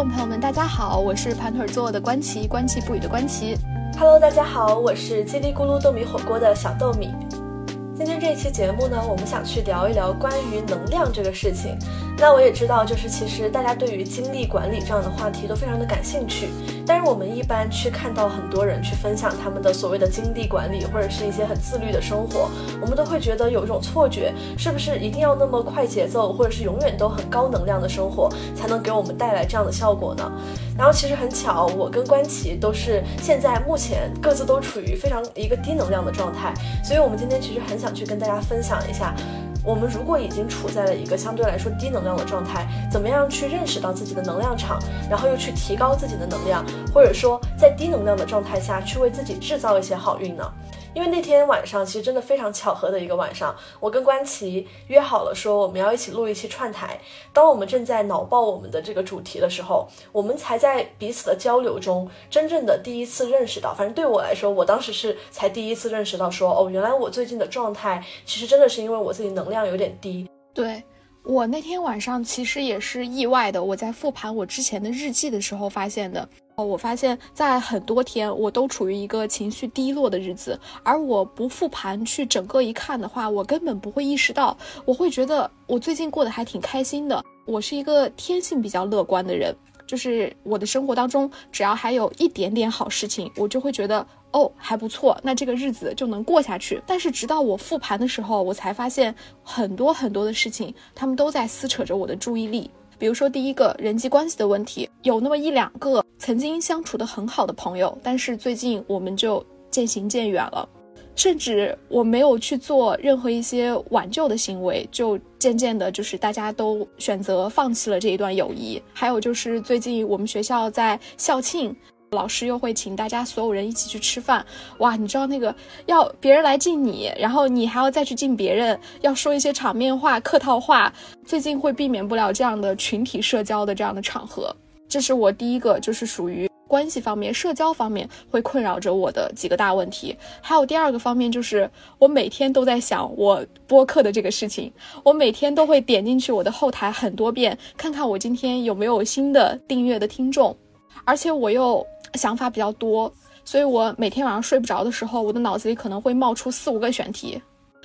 众朋友们，大家好，我是盘腿坐的关琪，关琪不语的关琪。Hello，大家好，我是叽里咕噜豆米火锅的小豆米。今天这期节目呢，我们想去聊一聊关于能量这个事情。那我也知道，就是其实大家对于精力管理这样的话题都非常的感兴趣。但是我们一般去看到很多人去分享他们的所谓的精力管理，或者是一些很自律的生活，我们都会觉得有一种错觉，是不是一定要那么快节奏，或者是永远都很高能量的生活，才能给我们带来这样的效果呢？然后其实很巧，我跟关琪都是现在目前各自都处于非常一个低能量的状态，所以我们今天其实很想去跟大家分享一下。我们如果已经处在了一个相对来说低能量的状态，怎么样去认识到自己的能量场，然后又去提高自己的能量，或者说在低能量的状态下去为自己制造一些好运呢？因为那天晚上其实真的非常巧合的一个晚上，我跟关琪约好了说我们要一起录一期串台。当我们正在脑爆我们的这个主题的时候，我们才在彼此的交流中真正的第一次认识到，反正对我来说，我当时是才第一次认识到说，哦，原来我最近的状态其实真的是因为我自己能量有点低。对我那天晚上其实也是意外的，我在复盘我之前的日记的时候发现的。我发现，在很多天我都处于一个情绪低落的日子，而我不复盘去整个一看的话，我根本不会意识到，我会觉得我最近过得还挺开心的。我是一个天性比较乐观的人，就是我的生活当中只要还有一点点好事情，我就会觉得哦还不错，那这个日子就能过下去。但是直到我复盘的时候，我才发现很多很多的事情，他们都在撕扯着我的注意力。比如说，第一个人际关系的问题，有那么一两个曾经相处的很好的朋友，但是最近我们就渐行渐远了，甚至我没有去做任何一些挽救的行为，就渐渐的，就是大家都选择放弃了这一段友谊。还有就是最近我们学校在校庆。老师又会请大家所有人一起去吃饭，哇，你知道那个要别人来敬你，然后你还要再去敬别人，要说一些场面话、客套话。最近会避免不了这样的群体社交的这样的场合，这是我第一个，就是属于关系方面、社交方面会困扰着我的几个大问题。还有第二个方面，就是我每天都在想我播客的这个事情，我每天都会点进去我的后台很多遍，看看我今天有没有新的订阅的听众，而且我又。想法比较多，所以我每天晚上睡不着的时候，我的脑子里可能会冒出四五个选题。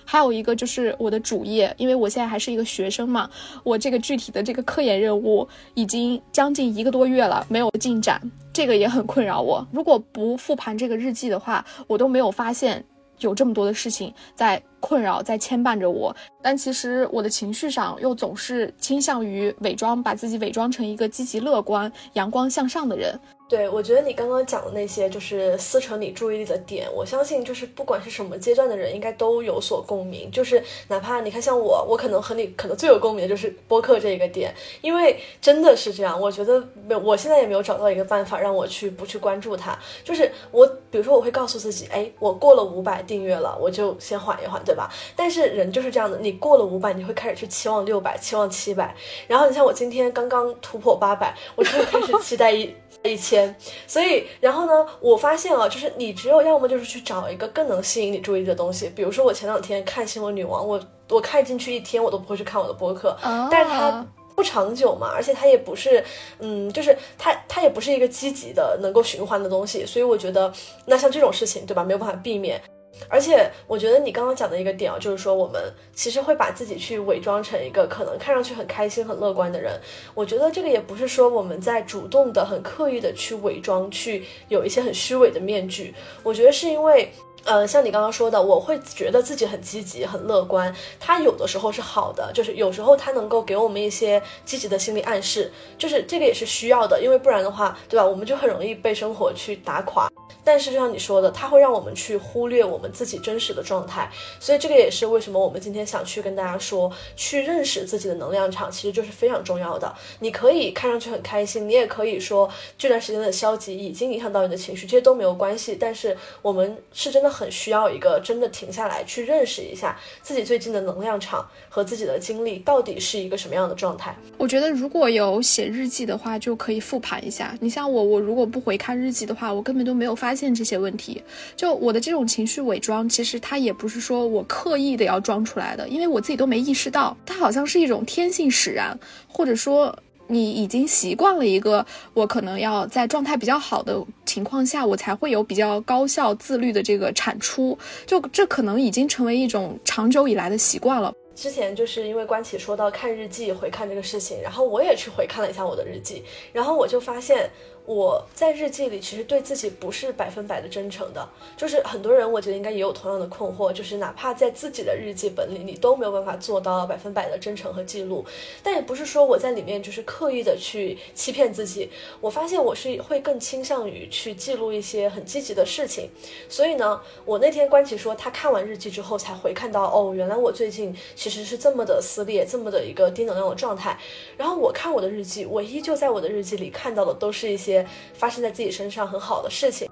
还有一个就是我的主业，因为我现在还是一个学生嘛，我这个具体的这个科研任务已经将近一个多月了，没有进展，这个也很困扰我。如果不复盘这个日记的话，我都没有发现有这么多的事情在困扰、在牵绊着我。但其实我的情绪上又总是倾向于伪装，把自己伪装成一个积极乐观、阳光向上的人。对，我觉得你刚刚讲的那些就是撕扯你注意力的点，我相信就是不管是什么阶段的人，应该都有所共鸣。就是哪怕你看像我，我可能和你可能最有共鸣的就是播客这一个点，因为真的是这样。我觉得没，我现在也没有找到一个办法让我去不去关注它。就是我，比如说我会告诉自己，哎，我过了五百订阅了，我就先缓一缓，对吧？但是人就是这样的，你过了五百，你会开始去期望六百，期望七百，然后你像我今天刚刚突破八百，我就会开始期待一。一千，所以然后呢，我发现啊，就是你只有要么就是去找一个更能吸引你注意力的东西，比如说我前两天看新闻女王，我我看进去一天，我都不会去看我的播客，但是它不长久嘛，而且它也不是，嗯，就是它它也不是一个积极的能够循环的东西，所以我觉得那像这种事情，对吧？没有办法避免。而且我觉得你刚刚讲的一个点啊，就是说我们其实会把自己去伪装成一个可能看上去很开心、很乐观的人。我觉得这个也不是说我们在主动的、很刻意的去伪装，去有一些很虚伪的面具。我觉得是因为。呃，像你刚刚说的，我会觉得自己很积极、很乐观。它有的时候是好的，就是有时候它能够给我们一些积极的心理暗示，就是这个也是需要的，因为不然的话，对吧？我们就很容易被生活去打垮。但是就像你说的，它会让我们去忽略我们自己真实的状态。所以这个也是为什么我们今天想去跟大家说，去认识自己的能量场，其实就是非常重要的。你可以看上去很开心，你也可以说这段时间的消极已经影响到你的情绪，这些都没有关系。但是我们是真的。很需要一个真的停下来去认识一下自己最近的能量场和自己的经历到底是一个什么样的状态。我觉得如果有写日记的话，就可以复盘一下。你像我，我如果不回看日记的话，我根本都没有发现这些问题。就我的这种情绪伪装，其实它也不是说我刻意的要装出来的，因为我自己都没意识到，它好像是一种天性使然，或者说。你已经习惯了一个我可能要在状态比较好的情况下，我才会有比较高效自律的这个产出，就这可能已经成为一种长久以来的习惯了。之前就是因为关启说到看日记回看这个事情，然后我也去回看了一下我的日记，然后我就发现。我在日记里其实对自己不是百分百的真诚的，就是很多人我觉得应该也有同样的困惑，就是哪怕在自己的日记本里，你都没有办法做到百分百的真诚和记录。但也不是说我在里面就是刻意的去欺骗自己，我发现我是会更倾向于去记录一些很积极的事情。所以呢，我那天关琪说他看完日记之后才回看到，哦，原来我最近其实是这么的撕裂，这么的一个低能量的状态。然后我看我的日记，我依旧在我的日记里看到的都是一些。发生在自己身上很好的事情，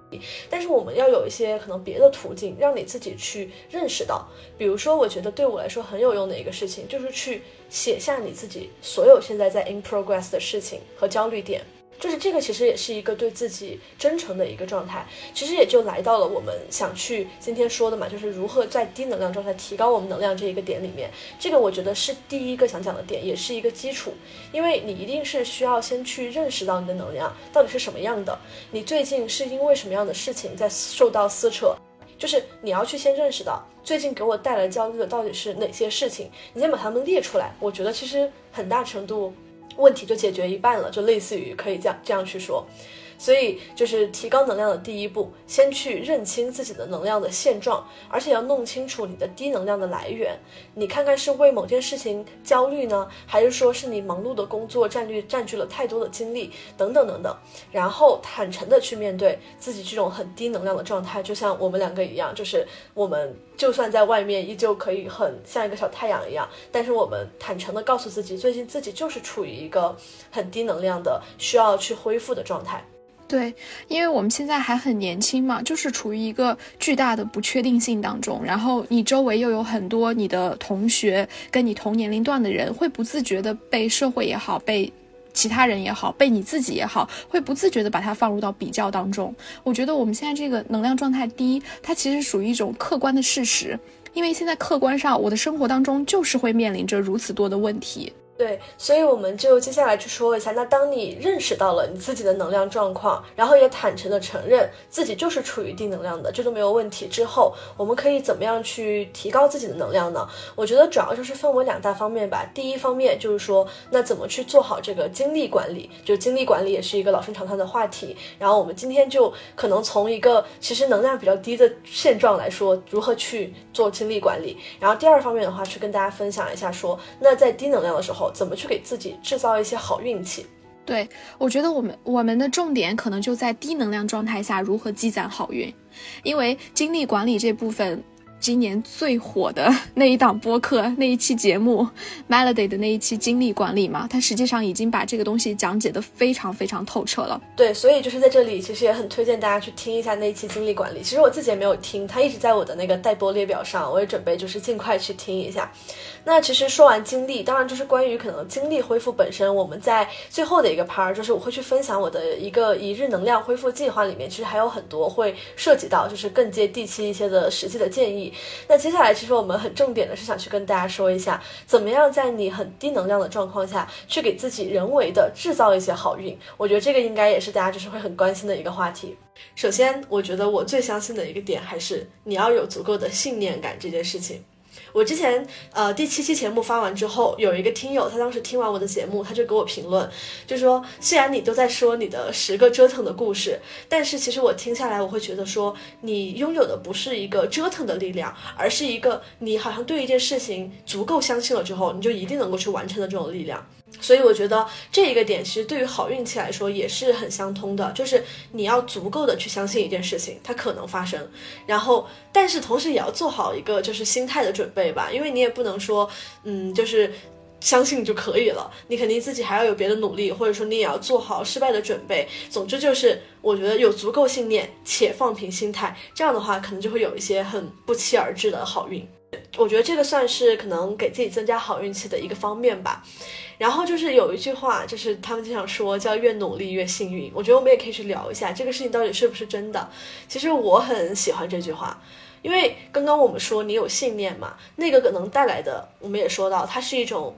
但是我们要有一些可能别的途径，让你自己去认识到。比如说，我觉得对我来说很有用的一个事情，就是去写下你自己所有现在在 in progress 的事情和焦虑点。就是这个，其实也是一个对自己真诚的一个状态。其实也就来到了我们想去今天说的嘛，就是如何在低能量状态提高我们能量这一个点里面。这个我觉得是第一个想讲的点，也是一个基础。因为你一定是需要先去认识到你的能量到底是什么样的，你最近是因为什么样的事情在受到撕扯，就是你要去先认识到最近给我带来焦虑的到底是哪些事情，你先把它们列出来。我觉得其实很大程度。问题就解决一半了，就类似于可以这样这样去说。所以，就是提高能量的第一步，先去认清自己的能量的现状，而且要弄清楚你的低能量的来源。你看看是为某件事情焦虑呢，还是说是你忙碌的工作占据占据了太多的精力等等等等。然后坦诚的去面对自己这种很低能量的状态，就像我们两个一样，就是我们就算在外面依旧可以很像一个小太阳一样，但是我们坦诚的告诉自己，最近自己就是处于一个很低能量的，需要去恢复的状态。对，因为我们现在还很年轻嘛，就是处于一个巨大的不确定性当中。然后你周围又有很多你的同学，跟你同年龄段的人，会不自觉的被社会也好，被其他人也好，被你自己也好，会不自觉的把它放入到比较当中。我觉得我们现在这个能量状态低，它其实属于一种客观的事实，因为现在客观上我的生活当中就是会面临着如此多的问题。对，所以我们就接下来去说一下。那当你认识到了你自己的能量状况，然后也坦诚的承认自己就是处于低能量的，这都没有问题之后，我们可以怎么样去提高自己的能量呢？我觉得主要就是分为两大方面吧。第一方面就是说，那怎么去做好这个精力管理？就精力管理也是一个老生常谈的话题。然后我们今天就可能从一个其实能量比较低的现状来说，如何去做精力管理。然后第二方面的话，去跟大家分享一下说，那在低能量的时候。怎么去给自己制造一些好运气？对我觉得，我们我们的重点可能就在低能量状态下如何积攒好运，因为精力管理这部分。今年最火的那一档播客那一期节目，Melody 的那一期精力管理嘛，它实际上已经把这个东西讲解的非常非常透彻了。对，所以就是在这里，其实也很推荐大家去听一下那一期精力管理。其实我自己也没有听，它一直在我的那个待播列表上，我也准备就是尽快去听一下。那其实说完精力，当然就是关于可能精力恢复本身，我们在最后的一个 part，就是我会去分享我的一个一日能量恢复计划里面，其实还有很多会涉及到就是更接地气一些的实际的建议。那接下来，其实我们很重点的是想去跟大家说一下，怎么样在你很低能量的状况下去给自己人为的制造一些好运。我觉得这个应该也是大家就是会很关心的一个话题。首先，我觉得我最相信的一个点还是你要有足够的信念感这件事情。我之前呃第七期节目发完之后，有一个听友，他当时听完我的节目，他就给我评论，就说虽然你都在说你的十个折腾的故事，但是其实我听下来，我会觉得说你拥有的不是一个折腾的力量，而是一个你好像对一件事情足够相信了之后，你就一定能够去完成的这种力量。所以我觉得这一个点其实对于好运气来说也是很相通的，就是你要足够的去相信一件事情，它可能发生，然后但是同时也要做好一个就是心态的准备吧，因为你也不能说，嗯，就是相信就可以了，你肯定自己还要有别的努力，或者说你也要做好失败的准备。总之就是我觉得有足够信念且放平心态，这样的话可能就会有一些很不期而至的好运。我觉得这个算是可能给自己增加好运气的一个方面吧。然后就是有一句话，就是他们经常说叫越努力越幸运。我觉得我们也可以去聊一下这个事情到底是不是真的。其实我很喜欢这句话，因为刚刚我们说你有信念嘛，那个可能带来的，我们也说到，它是一种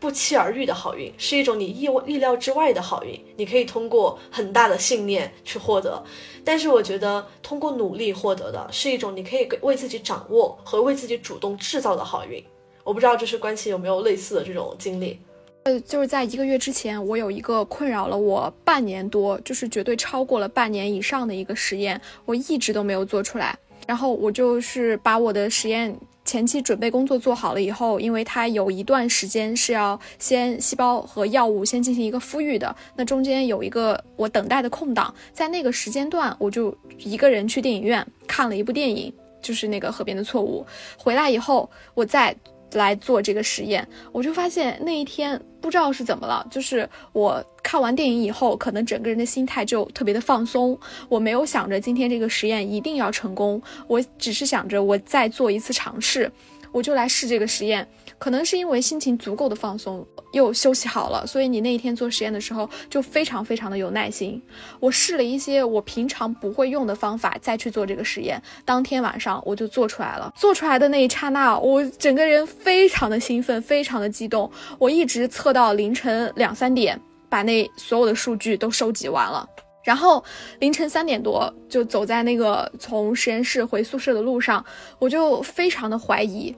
不期而遇的好运，是一种你意意料之外的好运，你可以通过很大的信念去获得。但是我觉得，通过努力获得的是一种你可以为自己掌握和为自己主动制造的好运。我不知道，就是关系有没有类似的这种经历？呃，就是在一个月之前，我有一个困扰了我半年多，就是绝对超过了半年以上的一个实验，我一直都没有做出来。然后我就是把我的实验前期准备工作做好了以后，因为它有一段时间是要先细胞和药物先进行一个孵育的，那中间有一个我等待的空档，在那个时间段，我就一个人去电影院看了一部电影，就是那个《河边的错误》。回来以后，我再。来做这个实验，我就发现那一天不知道是怎么了，就是我看完电影以后，可能整个人的心态就特别的放松。我没有想着今天这个实验一定要成功，我只是想着我再做一次尝试，我就来试这个实验。可能是因为心情足够的放松，又休息好了，所以你那一天做实验的时候就非常非常的有耐心。我试了一些我平常不会用的方法再去做这个实验，当天晚上我就做出来了。做出来的那一刹那，我整个人非常的兴奋，非常的激动。我一直测到凌晨两三点，把那所有的数据都收集完了。然后凌晨三点多就走在那个从实验室回宿舍的路上，我就非常的怀疑。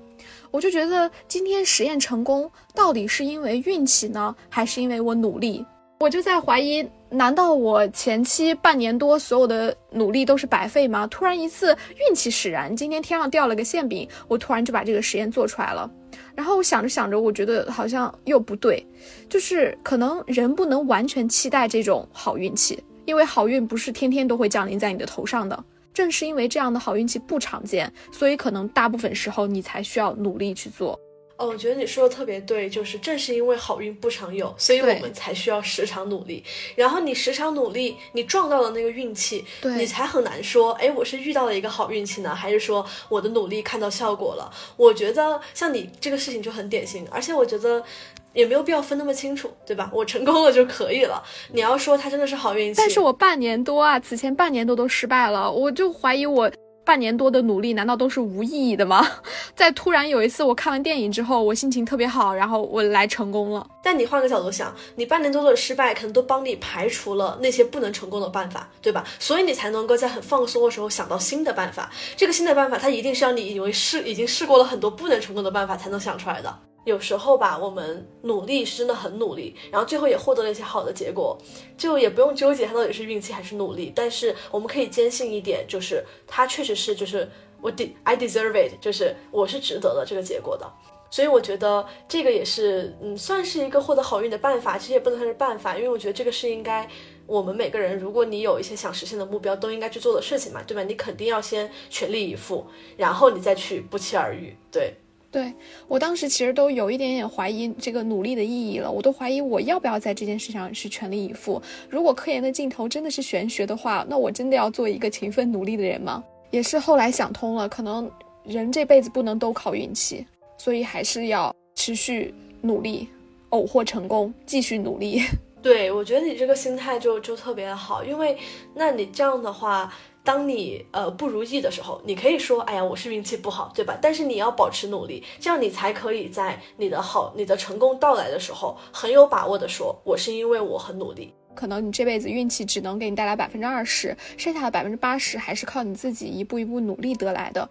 我就觉得今天实验成功，到底是因为运气呢，还是因为我努力？我就在怀疑，难道我前期半年多所有的努力都是白费吗？突然一次运气使然，今天天上掉了个馅饼，我突然就把这个实验做出来了。然后我想着想着，我觉得好像又不对，就是可能人不能完全期待这种好运气，因为好运不是天天都会降临在你的头上的。正是因为这样的好运气不常见，所以可能大部分时候你才需要努力去做。哦，我觉得你说的特别对，就是正是因为好运不常有，所以我们才需要时常努力。然后你时常努力，你撞到了那个运气，你才很难说，哎，我是遇到了一个好运气呢，还是说我的努力看到效果了？我觉得像你这个事情就很典型，而且我觉得。也没有必要分那么清楚，对吧？我成功了就可以了。你要说他真的是好运气，但是我半年多啊，此前半年多都失败了，我就怀疑我半年多的努力难道都是无意义的吗？在突然有一次我看完电影之后，我心情特别好，然后我来成功了。但你换个角度想，你半年多的失败可能都帮你排除了那些不能成功的办法，对吧？所以你才能够在很放松的时候想到新的办法。这个新的办法，它一定是让你以为试已经试过了很多不能成功的办法才能想出来的。有时候吧，我们努力是真的很努力，然后最后也获得了一些好的结果，就也不用纠结它到底是运气还是努力。但是我们可以坚信一点，就是它确实是，就是我 de I deserve it，就是我是值得的这个结果的。所以我觉得这个也是，嗯，算是一个获得好运的办法。其实也不能算是办法，因为我觉得这个是应该我们每个人，如果你有一些想实现的目标，都应该去做的事情嘛，对吧？你肯定要先全力以赴，然后你再去不期而遇，对。对我当时其实都有一点点怀疑这个努力的意义了，我都怀疑我要不要在这件事上是全力以赴。如果科研的尽头真的是玄学的话，那我真的要做一个勤奋努力的人吗？也是后来想通了，可能人这辈子不能都靠运气，所以还是要持续努力，偶获成功，继续努力。对我觉得你这个心态就就特别好，因为那你这样的话。当你呃不如意的时候，你可以说，哎呀，我是运气不好，对吧？但是你要保持努力，这样你才可以在你的好、你的成功到来的时候，很有把握的说，我是因为我很努力。可能你这辈子运气只能给你带来百分之二十，剩下的百分之八十还是靠你自己一步一步努力得来的。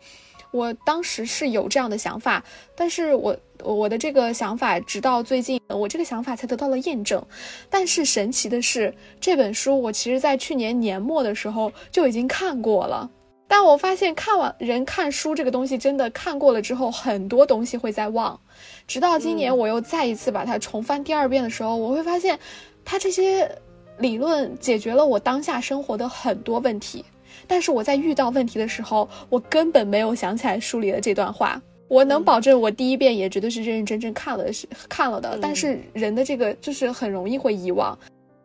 我当时是有这样的想法，但是我我的这个想法直到最近，我这个想法才得到了验证。但是神奇的是，这本书我其实在去年年末的时候就已经看过了。但我发现看完人看书这个东西，真的看过了之后，很多东西会在忘。直到今年我又再一次把它重翻第二遍的时候，我会发现，它这些理论解决了我当下生活的很多问题。但是我在遇到问题的时候，我根本没有想起来书里的这段话。我能保证，我第一遍也绝对是认认真真看了是看了的。但是人的这个就是很容易会遗忘。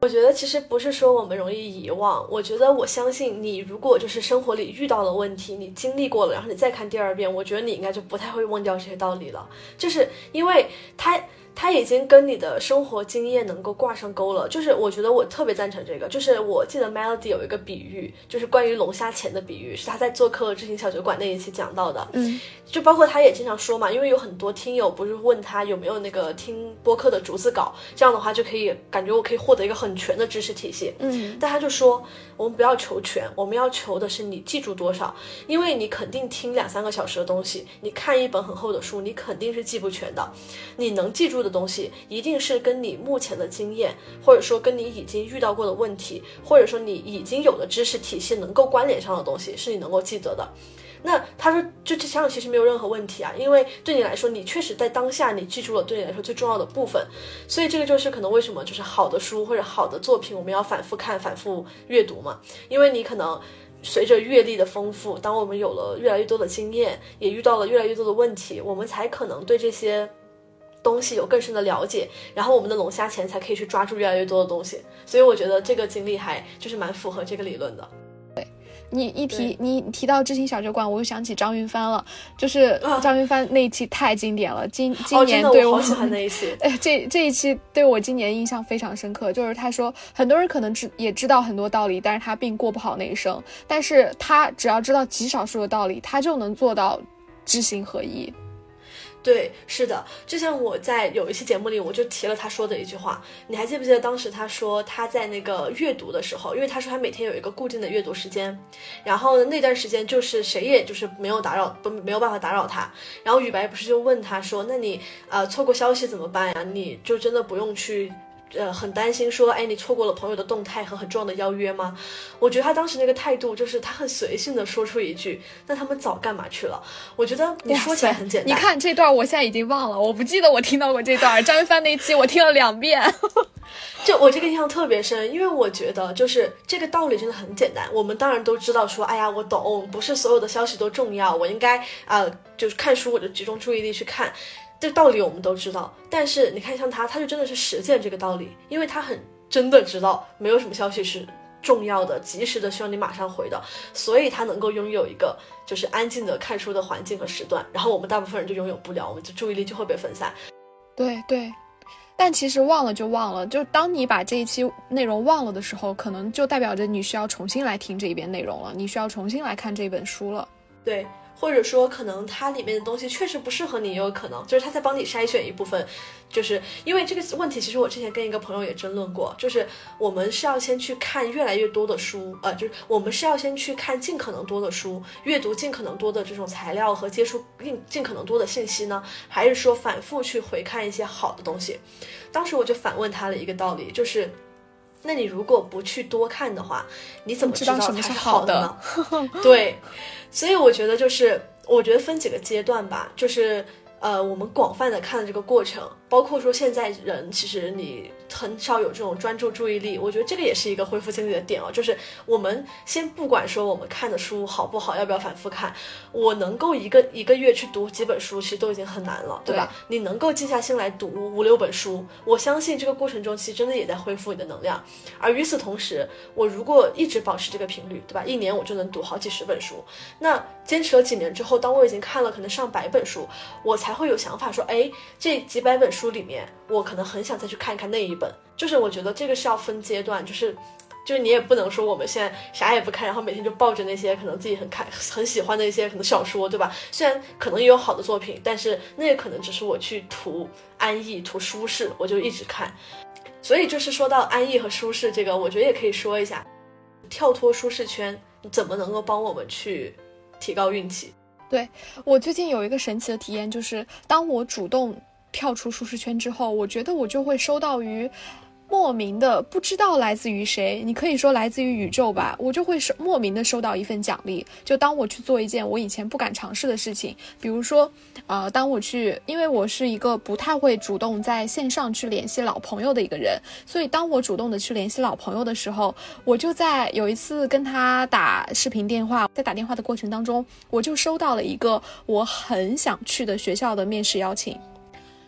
我觉得其实不是说我们容易遗忘，我觉得我相信你，如果就是生活里遇到了问题，你经历过了，然后你再看第二遍，我觉得你应该就不太会忘掉这些道理了。就是因为它它已经跟你的生活经验能够挂上钩了。就是我觉得我特别赞成这个。就是我记得 Melody 有一个比喻，就是关于龙虾钱的比喻，是他在做客知行小酒馆那一期讲到的。嗯，就包括他也经常说嘛，因为有很多听友不是问他有没有那个听播客的逐字稿，这样的话就可以感觉我可以获得一个很全的知识体系。嗯，但他就说，我们不要求全，我们要求的是你记住多少，因为你肯定听两三个小时的东西，你看一本很厚的书，你肯定是记不全的。你能记住的东西，一定是跟你目前的经验，或者说跟你已经遇到过的问题，或者说你已经有的知识体系能够关联上的东西，是你能够记得的。那他说，就这样其实没有任何问题啊，因为对你来说，你确实在当下你记住了对你来说最重要的部分，所以这个就是可能为什么就是好的书或者好的作品，我们要反复看、反复阅读嘛，因为你可能随着阅历的丰富，当我们有了越来越多的经验，也遇到了越来越多的问题，我们才可能对这些东西有更深的了解，然后我们的龙虾钱才可以去抓住越来越多的东西，所以我觉得这个经历还就是蛮符合这个理论的。对你一提你提到知行小酒馆，我又想起张云帆了，就是张云帆那一期太经典了。今今年对我好喜欢那一期，哎，这这一期对我今年印象非常深刻。就是他说，很多人可能知也知道很多道理，但是他并过不好那一生。但是他只要知道极少数的道理，他就能做到知行合一。对，是的，就像我在有一期节目里，我就提了他说的一句话，你还记不记得当时他说他在那个阅读的时候，因为他说他每天有一个固定的阅读时间，然后那段时间就是谁也就是没有打扰，不没有办法打扰他，然后雨白不是就问他说，那你呃错过消息怎么办呀？你就真的不用去。呃，很担心说，哎，你错过了朋友的动态和很重要的邀约吗？我觉得他当时那个态度，就是他很随性的说出一句，那他们早干嘛去了？我觉得你说起来很简单。你看这段，我现在已经忘了，我不记得我听到过这段。张一帆那期我听了两遍，就我这个印象特别深，因为我觉得就是这个道理真的很简单。我们当然都知道说，哎呀，我懂，不是所有的消息都重要，我应该啊，就是看书我就集中注意力去看。这道理我们都知道，但是你看，像他，他就真的是实践这个道理，因为他很真的知道没有什么消息是重要的、及时的需要你马上回的，所以他能够拥有一个就是安静的看书的环境和时段。然后我们大部分人就拥有不了，我们的注意力就会被分散。对对，但其实忘了就忘了，就当你把这一期内容忘了的时候，可能就代表着你需要重新来听这一遍内容了，你需要重新来看这本书了。对。或者说，可能它里面的东西确实不适合你，也有可能就是他在帮你筛选一部分，就是因为这个问题，其实我之前跟一个朋友也争论过，就是我们是要先去看越来越多的书，呃，就是我们是要先去看尽可能多的书，阅读尽可能多的这种材料和接触尽尽可能多的信息呢，还是说反复去回看一些好的东西？当时我就反问他了一个道理，就是，那你如果不去多看的话，你怎么知道什么是好的呢？对。所以我觉得就是，我觉得分几个阶段吧，就是，呃，我们广泛的看的这个过程。包括说现在人其实你很少有这种专注注意力，我觉得这个也是一个恢复精力的点哦。就是我们先不管说我们看的书好不好，要不要反复看，我能够一个一个月去读几本书，其实都已经很难了，对吧？你能够静下心来读五六本书，我相信这个过程中其实真的也在恢复你的能量。而与此同时，我如果一直保持这个频率，对吧？一年我就能读好几十本书。那坚持了几年之后，当我已经看了可能上百本书，我才会有想法说，哎，这几百本书。书里面，我可能很想再去看一看那一本，就是我觉得这个是要分阶段，就是，就是你也不能说我们现在啥也不看，然后每天就抱着那些可能自己很看很喜欢的一些可能小说，对吧？虽然可能也有好的作品，但是那也可能只是我去图安逸、图舒适，我就一直看。所以就是说到安逸和舒适这个，我觉得也可以说一下，跳脱舒适圈怎么能够帮我们去提高运气？对我最近有一个神奇的体验，就是当我主动。跳出舒适圈之后，我觉得我就会收到于莫名的，不知道来自于谁，你可以说来自于宇宙吧，我就会收莫名的收到一份奖励。就当我去做一件我以前不敢尝试的事情，比如说，呃，当我去，因为我是一个不太会主动在线上去联系老朋友的一个人，所以当我主动的去联系老朋友的时候，我就在有一次跟他打视频电话，在打电话的过程当中，我就收到了一个我很想去的学校的面试邀请。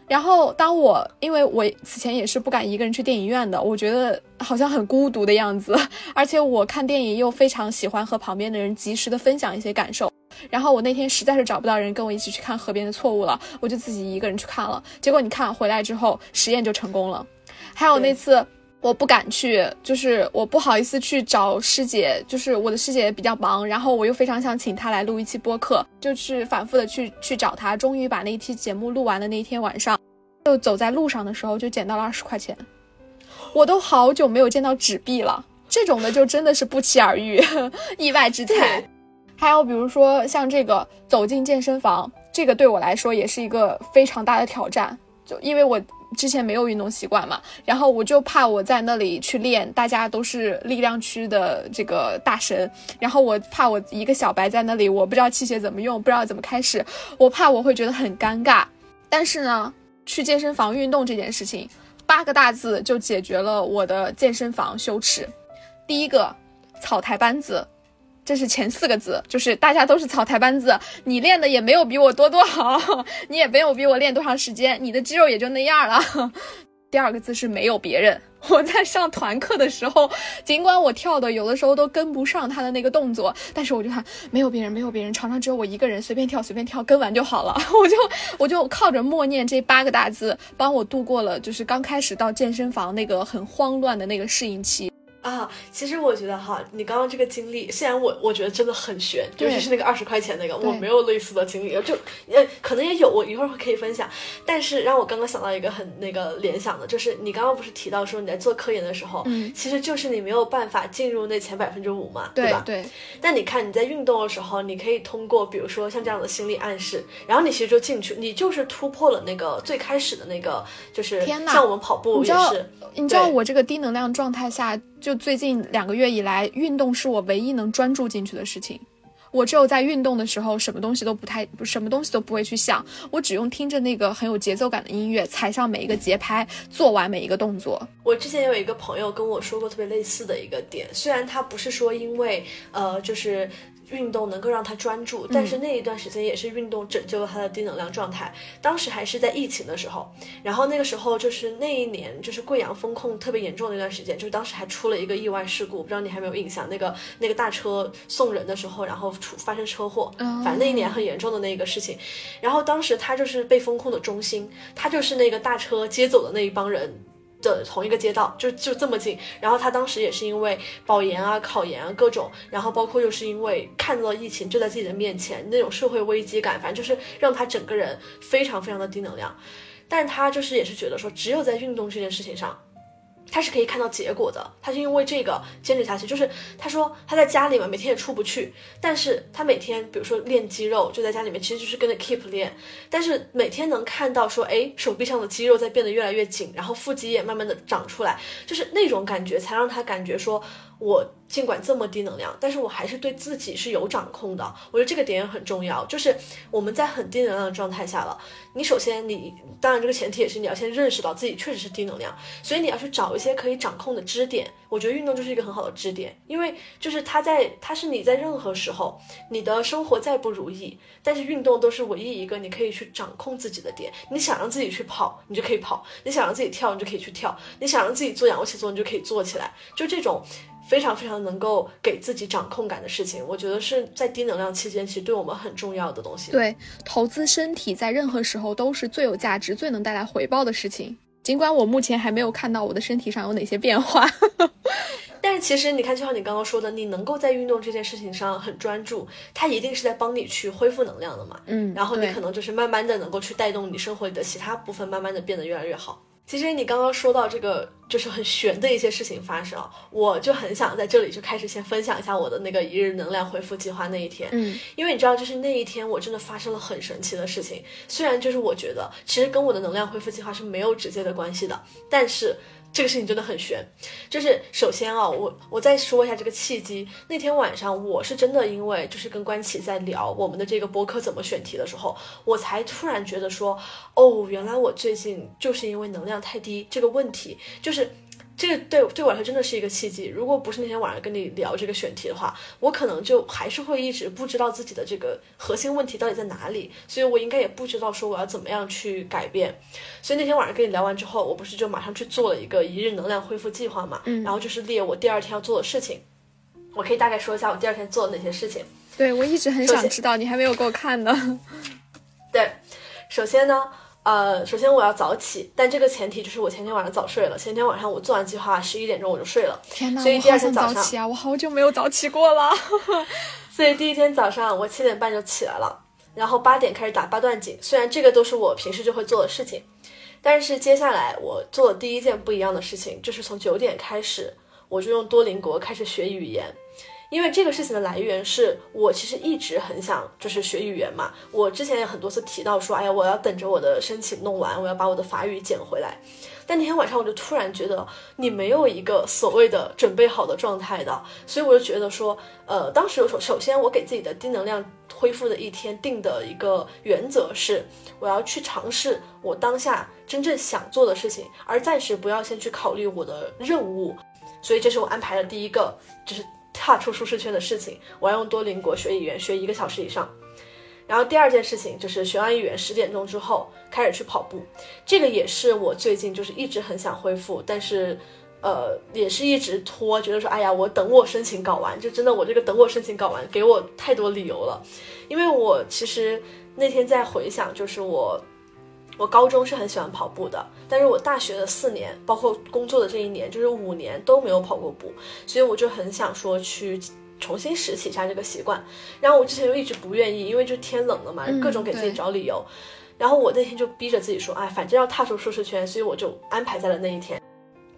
然后，当我因为我此前也是不敢一个人去电影院的，我觉得好像很孤独的样子，而且我看电影又非常喜欢和旁边的人及时的分享一些感受。然后我那天实在是找不到人跟我一起去看河边的错误了，我就自己一个人去看了。结果你看回来之后，实验就成功了。还有那次我不敢去，就是我不好意思去找师姐，就是我的师姐比较忙，然后我又非常想请她来录一期播客，就是反复的去去找她，终于把那一期节目录完的那一天晚上，就走在路上的时候就捡到了二十块钱。我都好久没有见到纸币了，这种的就真的是不期而遇，意外之财。还有比如说像这个走进健身房，这个对我来说也是一个非常大的挑战，就因为我之前没有运动习惯嘛，然后我就怕我在那里去练，大家都是力量区的这个大神，然后我怕我一个小白在那里，我不知道器械怎么用，不知道怎么开始，我怕我会觉得很尴尬。但是呢，去健身房运动这件事情。八个大字就解决了我的健身房羞耻。第一个，草台班子，这是前四个字，就是大家都是草台班子，你练的也没有比我多多好，你也没有比我练多长时间，你的肌肉也就那样了。第二个字是没有别人。我在上团课的时候，尽管我跳的有的时候都跟不上他的那个动作，但是我就看没有别人，没有别人，场上只有我一个人，随便跳随便跳，跟完就好了。我就我就靠着默念这八个大字，帮我度过了就是刚开始到健身房那个很慌乱的那个适应期。啊，其实我觉得哈，你刚刚这个经历，虽然我我觉得真的很悬，尤其是那个二十块钱那个，我没有类似的经历，就呃可能也有，我一会儿可以分享。但是让我刚刚想到一个很那个联想的，就是你刚刚不是提到说你在做科研的时候，嗯，其实就是你没有办法进入那前百分之五嘛，对吧？对。但你看你在运动的时候，你可以通过比如说像这样的心理暗示，然后你其实就进去，你就是突破了那个最开始的那个，就是像我们跑步也是，你知道我这个低能量状态下。就最近两个月以来，运动是我唯一能专注进去的事情。我只有在运动的时候，什么东西都不太，什么东西都不会去想，我只用听着那个很有节奏感的音乐，踩上每一个节拍，做完每一个动作。我之前有一个朋友跟我说过特别类似的一个点，虽然他不是说因为呃，就是。运动能够让他专注，但是那一段时间也是运动拯救了他的低能量状态。当时还是在疫情的时候，然后那个时候就是那一年，就是贵阳风控特别严重的那段时间，就是当时还出了一个意外事故，不知道你还没有印象？那个那个大车送人的时候，然后出发生车祸，反正那一年很严重的那个事情。然后当时他就是被风控的中心，他就是那个大车接走的那一帮人。的同一个街道就就这么近，然后他当时也是因为保研啊、考研啊各种，然后包括又是因为看到了疫情就在自己的面前，那种社会危机感，反正就是让他整个人非常非常的低能量，但他就是也是觉得说，只有在运动这件事情上。他是可以看到结果的，他是因为这个坚持下去。就是他说他在家里嘛，每天也出不去，但是他每天比如说练肌肉，就在家里面，其实就是跟着 keep 练，但是每天能看到说，哎，手臂上的肌肉在变得越来越紧，然后腹肌也慢慢的长出来，就是那种感觉，才让他感觉说。我尽管这么低能量，但是我还是对自己是有掌控的。我觉得这个点也很重要，就是我们在很低能量的状态下了，你首先你当然这个前提也是你要先认识到自己确实是低能量，所以你要去找一些可以掌控的支点。我觉得运动就是一个很好的支点，因为就是它在它是你在任何时候你的生活再不如意，但是运动都是唯一一个你可以去掌控自己的点。你想让自己去跑，你就可以跑；你想让自己跳，你就可以去跳；你想让自己做仰卧起坐，你就可以做起来。就这种。非常非常能够给自己掌控感的事情，我觉得是在低能量期间，其实对我们很重要的东西。对，投资身体在任何时候都是最有价值、最能带来回报的事情。尽管我目前还没有看到我的身体上有哪些变化，但是其实你看，就像你刚刚说的，你能够在运动这件事情上很专注，它一定是在帮你去恢复能量的嘛。嗯，然后你可能就是慢慢的能够去带动你生活里的其他部分，慢慢的变得越来越好。其实你刚刚说到这个，就是很玄的一些事情发生，我就很想在这里就开始先分享一下我的那个一日能量恢复计划那一天。嗯，因为你知道，就是那一天我真的发生了很神奇的事情。虽然就是我觉得其实跟我的能量恢复计划是没有直接的关系的，但是。这个事情真的很悬，就是首先啊，我我再说一下这个契机。那天晚上，我是真的因为就是跟关启在聊我们的这个博客怎么选题的时候，我才突然觉得说，哦，原来我最近就是因为能量太低这个问题，就是。这个对对我来说真的是一个契机。如果不是那天晚上跟你聊这个选题的话，我可能就还是会一直不知道自己的这个核心问题到底在哪里。所以我应该也不知道说我要怎么样去改变。所以那天晚上跟你聊完之后，我不是就马上去做了一个一日能量恢复计划嘛？嗯。然后就是列我第二天要做的事情。我可以大概说一下我第二天做了哪些事情。对，我一直很想知道，你还没有给我看呢。对，首先呢，呃，首先我要早起，但这个前提就是我前天晚上早睡了。前天晚上我做完计划，十一点钟我就睡了。天哪，所以第二天早起啊，我好久没有早起过了。所以第一天早上我七点半就起来了，然后八点开始打八段锦。虽然这个都是我平时就会做的事情，但是接下来我做的第一件不一样的事情，就是从九点开始，我就用多邻国开始学语言。因为这个事情的来源是我其实一直很想就是学语言嘛，我之前也很多次提到说，哎呀，我要等着我的申请弄完，我要把我的法语捡回来。但那天晚上我就突然觉得你没有一个所谓的准备好的状态的，所以我就觉得说，呃，当时首首先我给自己的低能量恢复的一天定的一个原则是，我要去尝试我当下真正想做的事情，而暂时不要先去考虑我的任务。所以这是我安排的第一个，就是。踏出舒适圈的事情，我要用多邻国学语言，学一个小时以上。然后第二件事情就是学完语言十点钟之后开始去跑步，这个也是我最近就是一直很想恢复，但是呃也是一直拖，觉得说哎呀我等我申请搞完，就真的我这个等我申请搞完给我太多理由了，因为我其实那天在回想，就是我。我高中是很喜欢跑步的，但是我大学的四年，包括工作的这一年，就是五年都没有跑过步，所以我就很想说去重新拾起一下这个习惯。然后我之前又一直不愿意，因为就天冷了嘛，各种给自己找理由。然后我那天就逼着自己说，哎，反正要踏出舒适圈，所以我就安排在了那一天。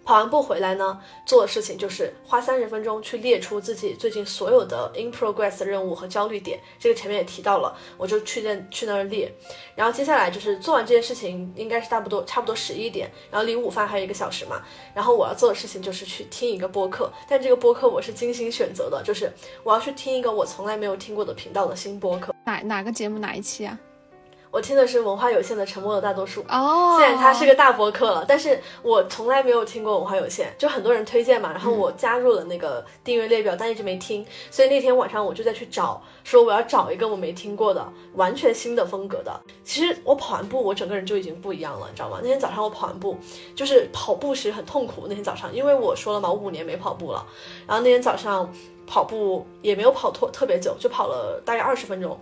跑完步回来呢，做的事情就是花三十分钟去列出自己最近所有的 in progress 的任务和焦虑点。这个前面也提到了，我就去那去那儿列。然后接下来就是做完这件事情，应该是差不多差不多十一点，然后离午饭还有一个小时嘛。然后我要做的事情就是去听一个播客，但这个播客我是精心选择的，就是我要去听一个我从来没有听过的频道的新播客。哪哪个节目哪一期啊？我听的是文化有限的《沉默的大多数》哦，虽然它是个大博客了，但是我从来没有听过文化有限，就很多人推荐嘛，然后我加入了那个订阅列表，但一直没听，所以那天晚上我就在去找，说我要找一个我没听过的，完全新的风格的。其实我跑完步，我整个人就已经不一样了，你知道吗？那天早上我跑完步，就是跑步时很痛苦。那天早上，因为我说了嘛，我五年没跑步了，然后那天早上跑步也没有跑特特别久，就跑了大概二十分钟。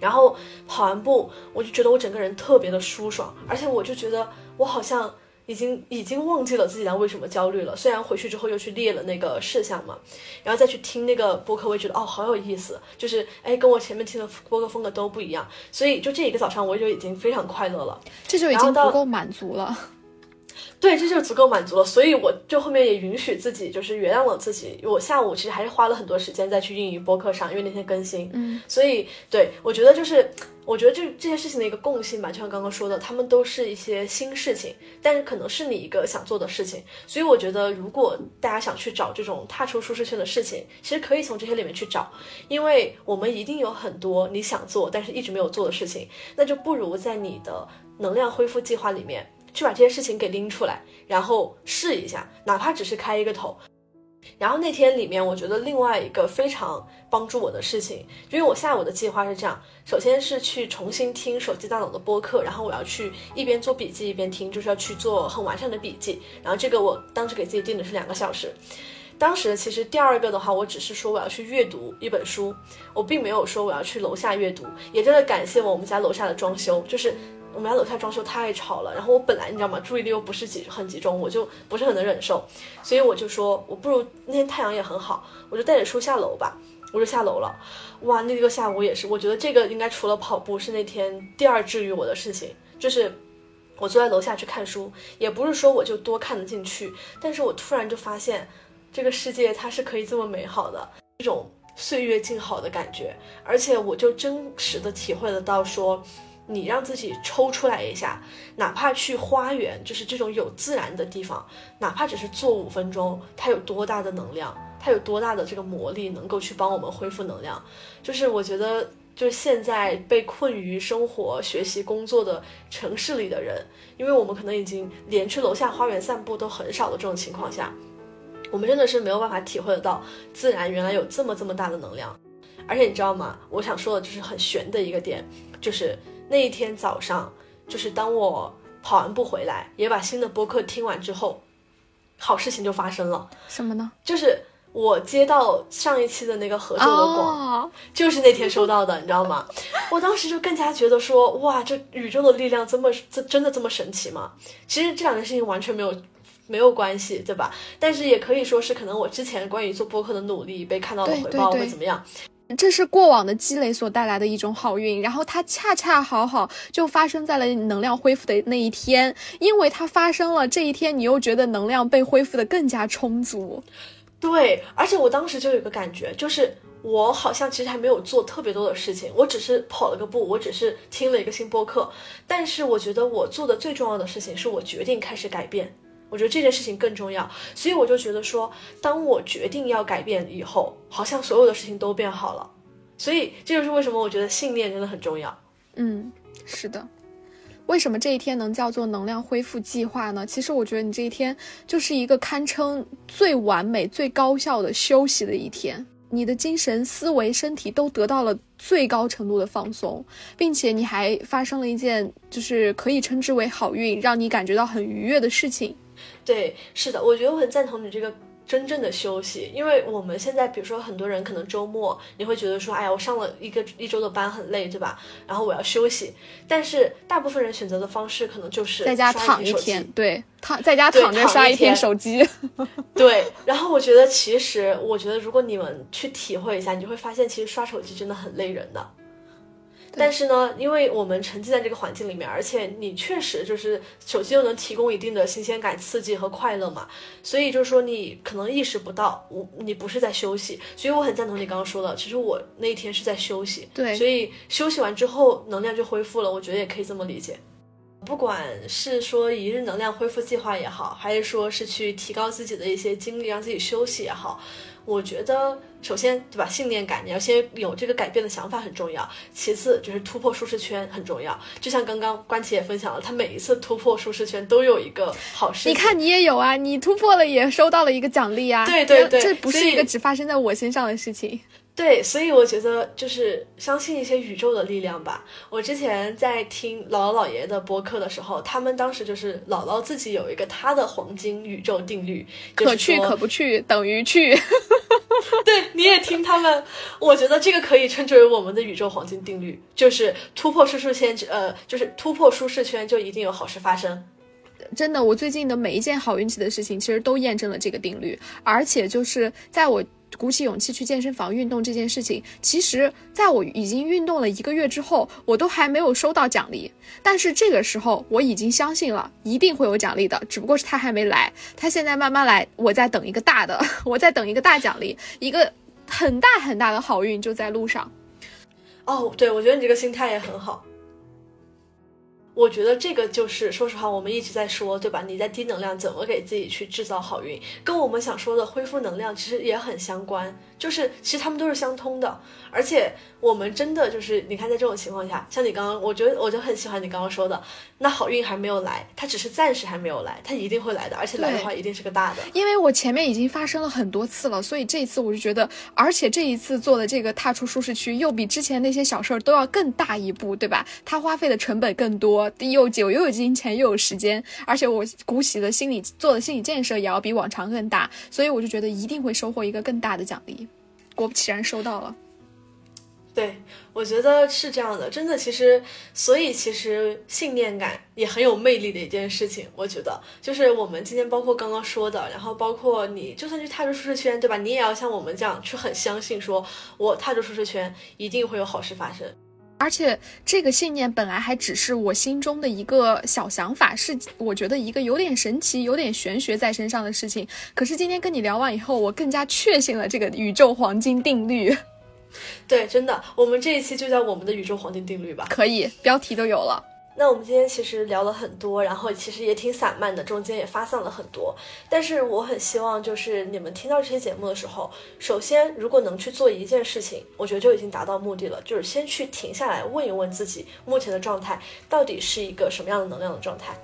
然后跑完步，我就觉得我整个人特别的舒爽，而且我就觉得我好像已经已经忘记了自己在为什么焦虑了。虽然回去之后又去列了那个事项嘛，然后再去听那个播客，我也觉得哦好有意思，就是哎跟我前面听的播客风格都不一样，所以就这一个早上我就已经非常快乐了，这就已经足够满足了。对，这就足够满足了，所以我就后面也允许自己，就是原谅了自己。我下午其实还是花了很多时间再去运营播客上，因为那天更新。嗯，所以对我觉得就是，我觉得这这些事情的一个共性吧，就像刚刚说的，他们都是一些新事情，但是可能是你一个想做的事情。所以我觉得，如果大家想去找这种踏出舒适圈的事情，其实可以从这些里面去找，因为我们一定有很多你想做但是一直没有做的事情，那就不如在你的能量恢复计划里面。去把这些事情给拎出来，然后试一下，哪怕只是开一个头。然后那天里面，我觉得另外一个非常帮助我的事情，因为我下午的计划是这样：首先是去重新听手机大脑的播客，然后我要去一边做笔记一边听，就是要去做很完善的笔记。然后这个我当时给自己定的是两个小时。当时其实第二个的话，我只是说我要去阅读一本书，我并没有说我要去楼下阅读。也真的感谢我们家楼下的装修，就是。我们家楼下装修太吵了，然后我本来你知道吗，注意力又不是集很集中，我就不是很能忍受，所以我就说我不如那天太阳也很好，我就带着书下楼吧，我就下楼了。哇，那个下午也是，我觉得这个应该除了跑步是那天第二治愈我的事情，就是我坐在楼下去看书，也不是说我就多看得进去，但是我突然就发现这个世界它是可以这么美好的，这种岁月静好的感觉，而且我就真实的体会得到说。你让自己抽出来一下，哪怕去花园，就是这种有自然的地方，哪怕只是坐五分钟，它有多大的能量，它有多大的这个魔力，能够去帮我们恢复能量。就是我觉得，就是现在被困于生活、学习、工作的城市里的人，因为我们可能已经连去楼下花园散步都很少的这种情况下，我们真的是没有办法体会得到自然原来有这么这么大的能量。而且你知道吗？我想说的就是很玄的一个点，就是。那一天早上，就是当我跑完步回来，也把新的播客听完之后，好事情就发生了。什么呢？就是我接到上一期的那个合作的广，哦，就是那天收到的，你知道吗？我当时就更加觉得说，哇，这宇宙的力量这么这真的这么神奇吗？其实这两件事情完全没有没有关系，对吧？但是也可以说是可能我之前关于做播客的努力被看到了回报，会怎么样？这是过往的积累所带来的一种好运，然后它恰恰好好就发生在了你能量恢复的那一天，因为它发生了这一天，你又觉得能量被恢复的更加充足。对，而且我当时就有个感觉，就是我好像其实还没有做特别多的事情，我只是跑了个步，我只是听了一个新播客，但是我觉得我做的最重要的事情是我决定开始改变。我觉得这件事情更重要，所以我就觉得说，当我决定要改变以后，好像所有的事情都变好了。所以这就是为什么我觉得信念真的很重要。嗯，是的。为什么这一天能叫做能量恢复计划呢？其实我觉得你这一天就是一个堪称最完美、最高效的休息的一天。你的精神、思维、身体都得到了最高程度的放松，并且你还发生了一件就是可以称之为好运，让你感觉到很愉悦的事情。对，是的，我觉得我很赞同你这个真正的休息，因为我们现在，比如说很多人可能周末你会觉得说，哎呀，我上了一个一周的班很累，对吧？然后我要休息，但是大部分人选择的方式可能就是在家躺一天，对，躺在家躺着刷一天天手机。对，然后我觉得其实，我觉得如果你们去体会一下，你就会发现，其实刷手机真的很累人的。但是呢，因为我们沉浸在这个环境里面，而且你确实就是手机又能提供一定的新鲜感、刺激和快乐嘛，所以就是说你可能意识不到，我你不是在休息。所以我很赞同你刚刚说的，其实我那一天是在休息。对所以休息完之后能量就恢复了，我觉得也可以这么理解。不管是说一日能量恢复计划也好，还是说是去提高自己的一些精力，让自己休息也好，我觉得首先对吧，信念感你要先有这个改变的想法很重要，其次就是突破舒适圈很重要。就像刚刚关琪也分享了，他每一次突破舒适圈都有一个好事。你看，你也有啊，你突破了也收到了一个奖励啊。对对对这不是一个只发生在我身上的事情。对，所以我觉得就是相信一些宇宙的力量吧。我之前在听姥姥姥爷的播客的时候，他们当时就是姥姥自己有一个她的黄金宇宙定律，就是可去可不去等于去。对，你也听他们，我觉得这个可以称之为我们的宇宙黄金定律，就是突破舒适圈，呃，就是突破舒适圈就一定有好事发生。真的，我最近的每一件好运气的事情，其实都验证了这个定律。而且就是在我鼓起勇气去健身房运动这件事情，其实在我已经运动了一个月之后，我都还没有收到奖励。但是这个时候我已经相信了，一定会有奖励的，只不过是他还没来，他现在慢慢来，我在等一个大的，我在等一个大奖励，一个很大很大的好运就在路上。哦，对，我觉得你这个心态也很好。我觉得这个就是，说实话，我们一直在说，对吧？你在低能量怎么给自己去制造好运，跟我们想说的恢复能量其实也很相关，就是其实他们都是相通的。而且我们真的就是，你看在这种情况下，像你刚刚，我觉得我就很喜欢你刚刚说的，那好运还没有来，它只是暂时还没有来，它一定会来的，而且来的话一定是个大的。因为我前面已经发生了很多次了，所以这一次我就觉得，而且这一次做的这个踏出舒适区，又比之前那些小事儿都要更大一步，对吧？它花费的成本更多，又久又有金钱又有时间，而且我鼓起的心理做的心理建设也要比往常更大，所以我就觉得一定会收获一个更大的奖励。果不其然，收到了。对，我觉得是这样的，真的，其实，所以其实信念感也很有魅力的一件事情。我觉得，就是我们今天包括刚刚说的，然后包括你就算去踏入舒适圈，对吧？你也要像我们这样去很相信，说我踏入舒适圈一定会有好事发生。而且这个信念本来还只是我心中的一个小想法，是我觉得一个有点神奇、有点玄学在身上的事情。可是今天跟你聊完以后，我更加确信了这个宇宙黄金定律。对，真的，我们这一期就叫我们的宇宙黄金定律吧。可以，标题都有了。那我们今天其实聊了很多，然后其实也挺散漫的，中间也发散了很多。但是我很希望，就是你们听到这些节目的时候，首先如果能去做一件事情，我觉得就已经达到目的了，就是先去停下来问一问自己目前的状态到底是一个什么样的能量的状态。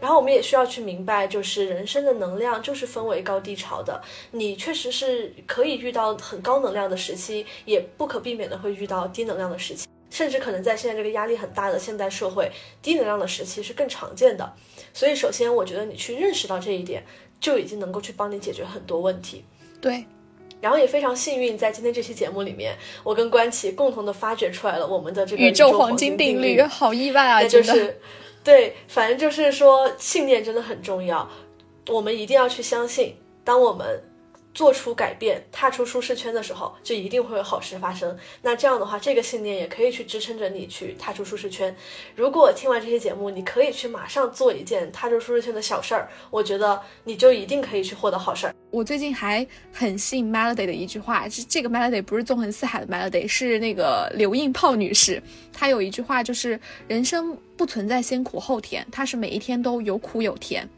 然后我们也需要去明白，就是人生的能量就是分为高低潮的。你确实是可以遇到很高能量的时期，也不可避免的会遇到低能量的时期。甚至可能在现在这个压力很大的现代社会，低能量的时期是更常见的。所以，首先我觉得你去认识到这一点，就已经能够去帮你解决很多问题。对，然后也非常幸运，在今天这期节目里面，我跟关琪共同的发掘出来了我们的这个宇宙黄金定律，好意外啊！那就是，对，反正就是说信念真的很重要，我们一定要去相信，当我们。做出改变，踏出舒适圈的时候，就一定会有好事发生。那这样的话，这个信念也可以去支撑着你去踏出舒适圈。如果听完这些节目，你可以去马上做一件踏入舒适圈的小事儿，我觉得你就一定可以去获得好事儿。我最近还很信 Melody 的一句话，这这个 Melody 不是纵横四海的 Melody，是那个刘印泡女士。她有一句话就是：人生不存在先苦后甜，它是每一天都有苦有甜。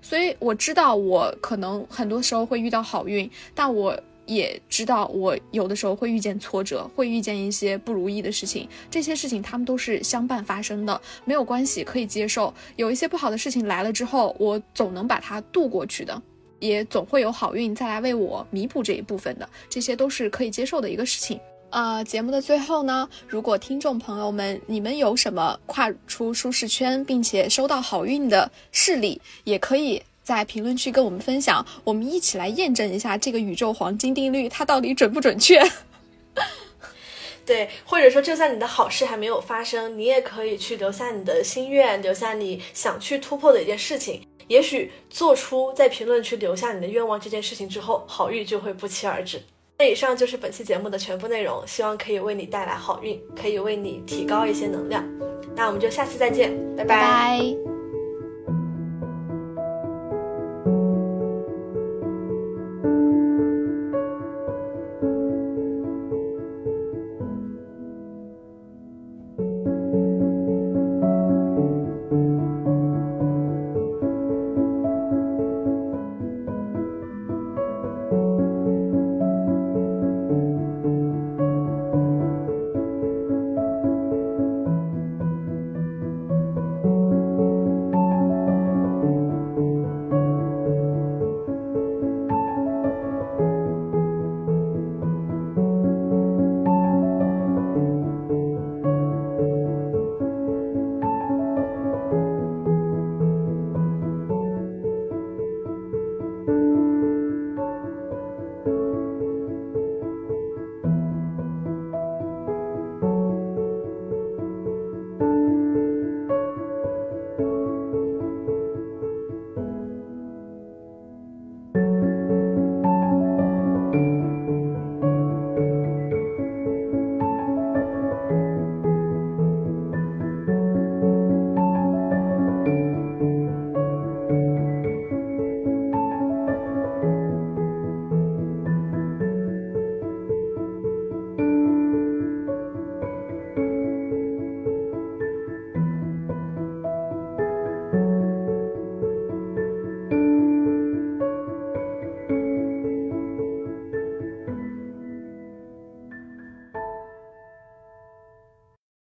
所以我知道我可能很多时候会遇到好运，但我也知道我有的时候会遇见挫折，会遇见一些不如意的事情。这些事情他们都是相伴发生的，没有关系，可以接受。有一些不好的事情来了之后，我总能把它度过去的，也总会有好运再来为我弥补这一部分的。这些都是可以接受的一个事情。啊，节目的最后呢，如果听众朋友们你们有什么跨出舒适圈并且收到好运的事例，也可以在评论区跟我们分享，我们一起来验证一下这个宇宙黄金定律它到底准不准确。对，或者说就算你的好事还没有发生，你也可以去留下你的心愿，留下你想去突破的一件事情，也许做出在评论区留下你的愿望这件事情之后，好运就会不期而至。那以上就是本期节目的全部内容，希望可以为你带来好运，可以为你提高一些能量。那我们就下期再见，拜拜。